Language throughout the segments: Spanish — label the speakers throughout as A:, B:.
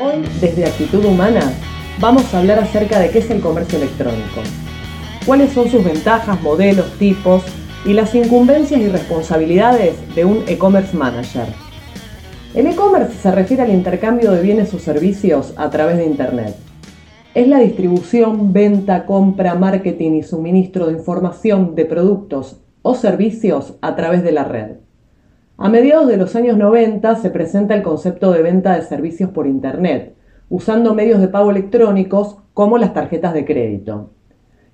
A: Hoy, desde Actitud Humana, vamos a hablar acerca de qué es el comercio electrónico, cuáles son sus ventajas, modelos, tipos y las incumbencias y responsabilidades de un e-commerce manager. El e-commerce se refiere al intercambio de bienes o servicios a través de Internet. Es la distribución, venta, compra, marketing y suministro de información de productos o servicios a través de la red. A mediados de los años 90 se presenta el concepto de venta de servicios por Internet, usando medios de pago electrónicos como las tarjetas de crédito.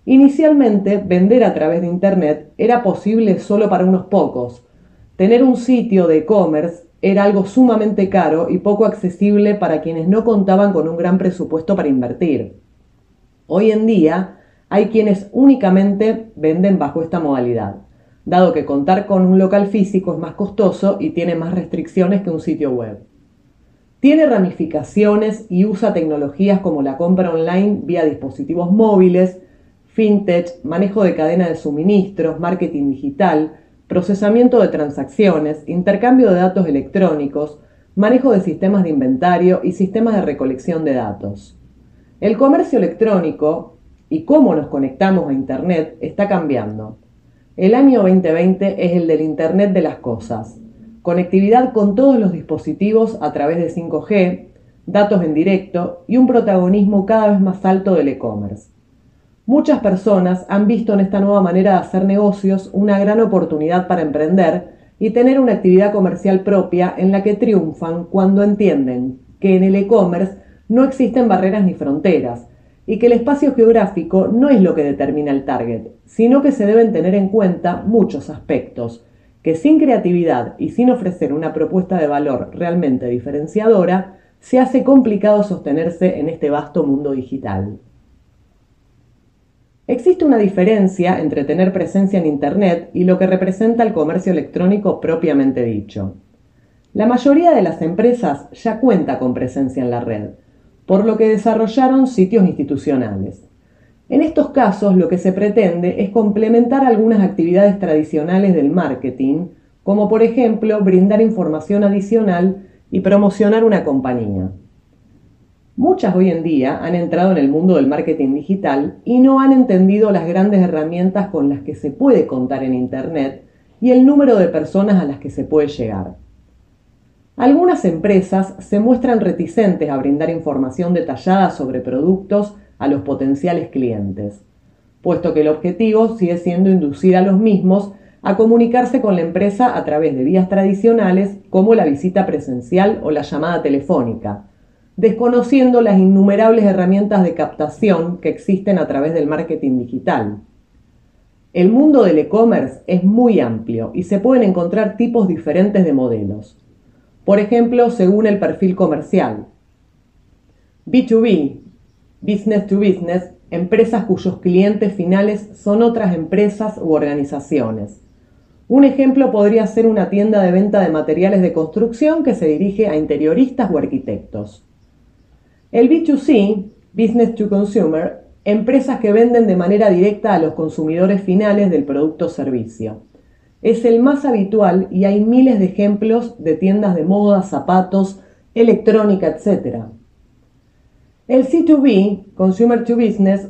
A: Inicialmente, vender a través de Internet era posible solo para unos pocos. Tener un sitio de e-commerce era algo sumamente caro y poco accesible para quienes no contaban con un gran presupuesto para invertir. Hoy en día hay quienes únicamente venden bajo esta modalidad dado que contar con un local físico es más costoso y tiene más restricciones que un sitio web. Tiene ramificaciones y usa tecnologías como la compra online vía dispositivos móviles, fintech, manejo de cadena de suministros, marketing digital, procesamiento de transacciones, intercambio de datos electrónicos, manejo de sistemas de inventario y sistemas de recolección de datos. El comercio electrónico y cómo nos conectamos a Internet está cambiando. El año 2020 es el del Internet de las Cosas. Conectividad con todos los dispositivos a través de 5G, datos en directo y un protagonismo cada vez más alto del e-commerce. Muchas personas han visto en esta nueva manera de hacer negocios una gran oportunidad para emprender y tener una actividad comercial propia en la que triunfan cuando entienden que en el e-commerce no existen barreras ni fronteras, y que el espacio geográfico no es lo que determina el target, sino que se deben tener en cuenta muchos aspectos, que sin creatividad y sin ofrecer una propuesta de valor realmente diferenciadora, se hace complicado sostenerse en este vasto mundo digital. Existe una diferencia entre tener presencia en Internet y lo que representa el comercio electrónico propiamente dicho. La mayoría de las empresas ya cuenta con presencia en la red, por lo que desarrollaron sitios institucionales. En estos casos lo que se pretende es complementar algunas actividades tradicionales del marketing, como por ejemplo brindar información adicional y promocionar una compañía. Muchas hoy en día han entrado en el mundo del marketing digital y no han entendido las grandes herramientas con las que se puede contar en Internet y el número de personas a las que se puede llegar. Algunas empresas se muestran reticentes a brindar información detallada sobre productos a los potenciales clientes, puesto que el objetivo sigue siendo inducir a los mismos a comunicarse con la empresa a través de vías tradicionales como la visita presencial o la llamada telefónica, desconociendo las innumerables herramientas de captación que existen a través del marketing digital. El mundo del e-commerce es muy amplio y se pueden encontrar tipos diferentes de modelos. Por ejemplo, según el perfil comercial. B2B, Business to Business, empresas cuyos clientes finales son otras empresas u organizaciones. Un ejemplo podría ser una tienda de venta de materiales de construcción que se dirige a interioristas o arquitectos. El B2C, Business to Consumer, empresas que venden de manera directa a los consumidores finales del producto o servicio. Es el más habitual y hay miles de ejemplos de tiendas de moda, zapatos, electrónica, etc. El C2B, Consumer to Business,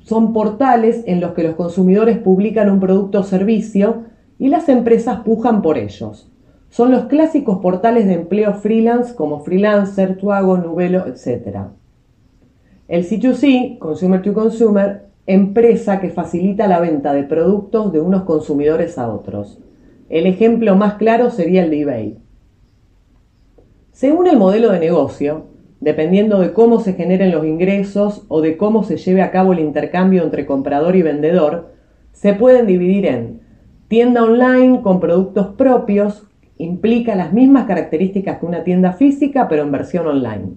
A: son portales en los que los consumidores publican un producto o servicio y las empresas pujan por ellos. Son los clásicos portales de empleo freelance como Freelancer, Tuago, Nubelo, etc. El C2C, Consumer to Consumer, empresa que facilita la venta de productos de unos consumidores a otros. El ejemplo más claro sería el de eBay. Según el modelo de negocio, dependiendo de cómo se generen los ingresos o de cómo se lleve a cabo el intercambio entre comprador y vendedor, se pueden dividir en tienda online con productos propios, implica las mismas características que una tienda física pero en versión online.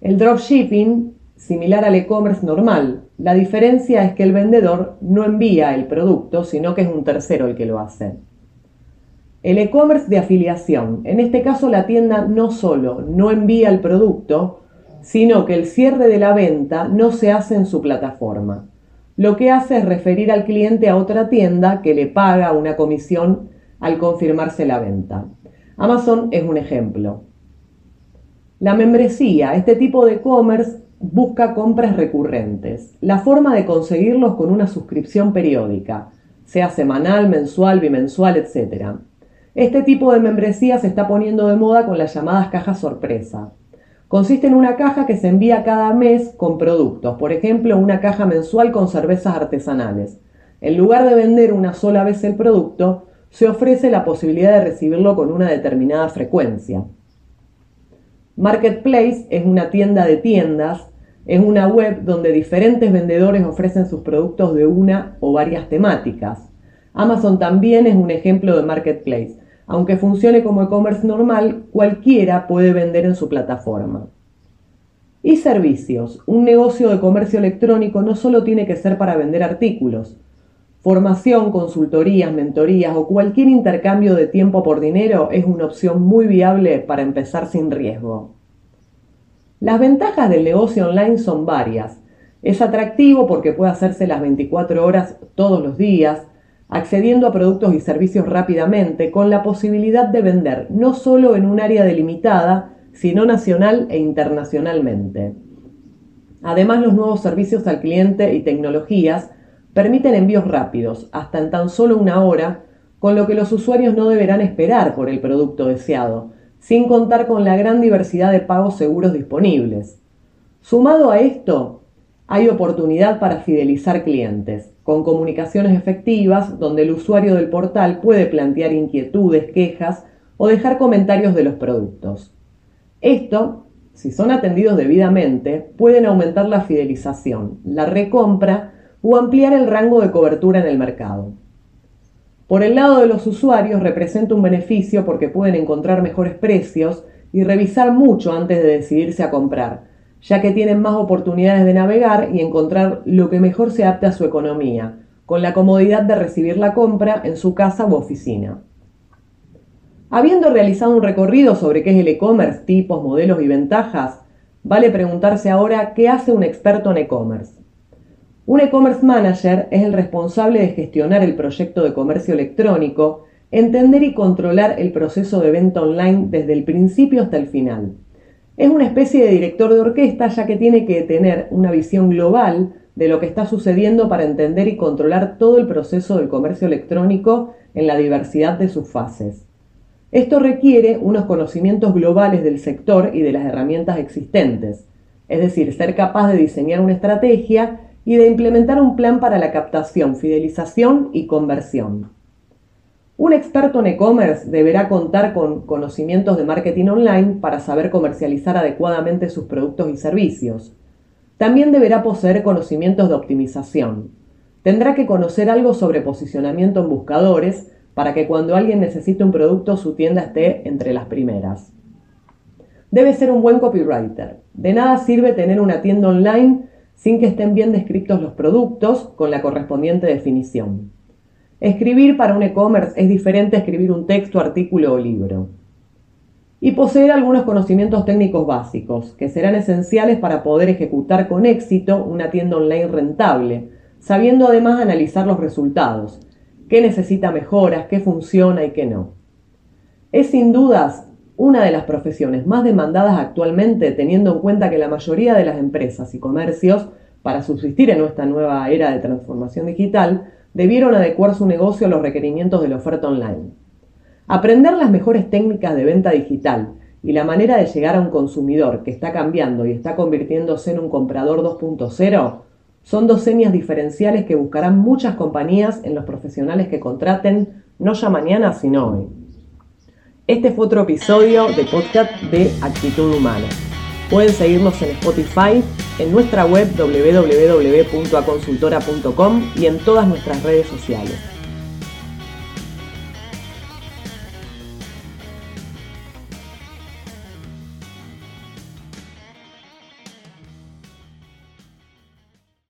A: El dropshipping similar al e-commerce normal. La diferencia es que el vendedor no envía el producto, sino que es un tercero el que lo hace. El e-commerce de afiliación. En este caso la tienda no solo no envía el producto, sino que el cierre de la venta no se hace en su plataforma. Lo que hace es referir al cliente a otra tienda que le paga una comisión al confirmarse la venta. Amazon es un ejemplo. La membresía, este tipo de e-commerce busca compras recurrentes. La forma de conseguirlos con una suscripción periódica, sea semanal, mensual, bimensual, etc. Este tipo de membresía se está poniendo de moda con las llamadas cajas sorpresa. Consiste en una caja que se envía cada mes con productos, por ejemplo, una caja mensual con cervezas artesanales. En lugar de vender una sola vez el producto, se ofrece la posibilidad de recibirlo con una determinada frecuencia. Marketplace es una tienda de tiendas, es una web donde diferentes vendedores ofrecen sus productos de una o varias temáticas. Amazon también es un ejemplo de marketplace. Aunque funcione como e-commerce normal, cualquiera puede vender en su plataforma. Y servicios. Un negocio de comercio electrónico no solo tiene que ser para vender artículos. Formación, consultorías, mentorías o cualquier intercambio de tiempo por dinero es una opción muy viable para empezar sin riesgo. Las ventajas del negocio online son varias. Es atractivo porque puede hacerse las 24 horas todos los días, accediendo a productos y servicios rápidamente, con la posibilidad de vender no solo en un área delimitada, sino nacional e internacionalmente. Además, los nuevos servicios al cliente y tecnologías permiten envíos rápidos, hasta en tan solo una hora, con lo que los usuarios no deberán esperar por el producto deseado, sin contar con la gran diversidad de pagos seguros disponibles. Sumado a esto, hay oportunidad para fidelizar clientes, con comunicaciones efectivas donde el usuario del portal puede plantear inquietudes, quejas o dejar comentarios de los productos. Esto, si son atendidos debidamente, pueden aumentar la fidelización, la recompra o ampliar el rango de cobertura en el mercado. Por el lado de los usuarios representa un beneficio porque pueden encontrar mejores precios y revisar mucho antes de decidirse a comprar, ya que tienen más oportunidades de navegar y encontrar lo que mejor se adapte a su economía, con la comodidad de recibir la compra en su casa u oficina. Habiendo realizado un recorrido sobre qué es el e-commerce, tipos, modelos y ventajas, vale preguntarse ahora qué hace un experto en e-commerce. Un e-commerce manager es el responsable de gestionar el proyecto de comercio electrónico, entender y controlar el proceso de venta online desde el principio hasta el final. Es una especie de director de orquesta ya que tiene que tener una visión global de lo que está sucediendo para entender y controlar todo el proceso del comercio electrónico en la diversidad de sus fases. Esto requiere unos conocimientos globales del sector y de las herramientas existentes, es decir, ser capaz de diseñar una estrategia y de implementar un plan para la captación, fidelización y conversión. Un experto en e-commerce deberá contar con conocimientos de marketing online para saber comercializar adecuadamente sus productos y servicios. También deberá poseer conocimientos de optimización. Tendrá que conocer algo sobre posicionamiento en buscadores para que cuando alguien necesite un producto su tienda esté entre las primeras. Debe ser un buen copywriter. De nada sirve tener una tienda online sin que estén bien descritos los productos con la correspondiente definición. Escribir para un e-commerce es diferente a escribir un texto, artículo o libro. Y poseer algunos conocimientos técnicos básicos, que serán esenciales para poder ejecutar con éxito una tienda online rentable, sabiendo además analizar los resultados, qué necesita mejoras, qué funciona y qué no. Es sin dudas una de las profesiones más demandadas actualmente, teniendo en cuenta que la mayoría de las empresas y comercios, para subsistir en esta nueva era de transformación digital, debieron adecuar su negocio a los requerimientos de la oferta online. Aprender las mejores técnicas de venta digital y la manera de llegar a un consumidor que está cambiando y está convirtiéndose en un comprador 2.0 son dos señas diferenciales que buscarán muchas compañías en los profesionales que contraten no ya mañana, sino hoy. Este fue otro episodio de podcast de Actitud Humana. Pueden seguirnos en Spotify, en nuestra web www.aconsultora.com y en todas nuestras redes sociales.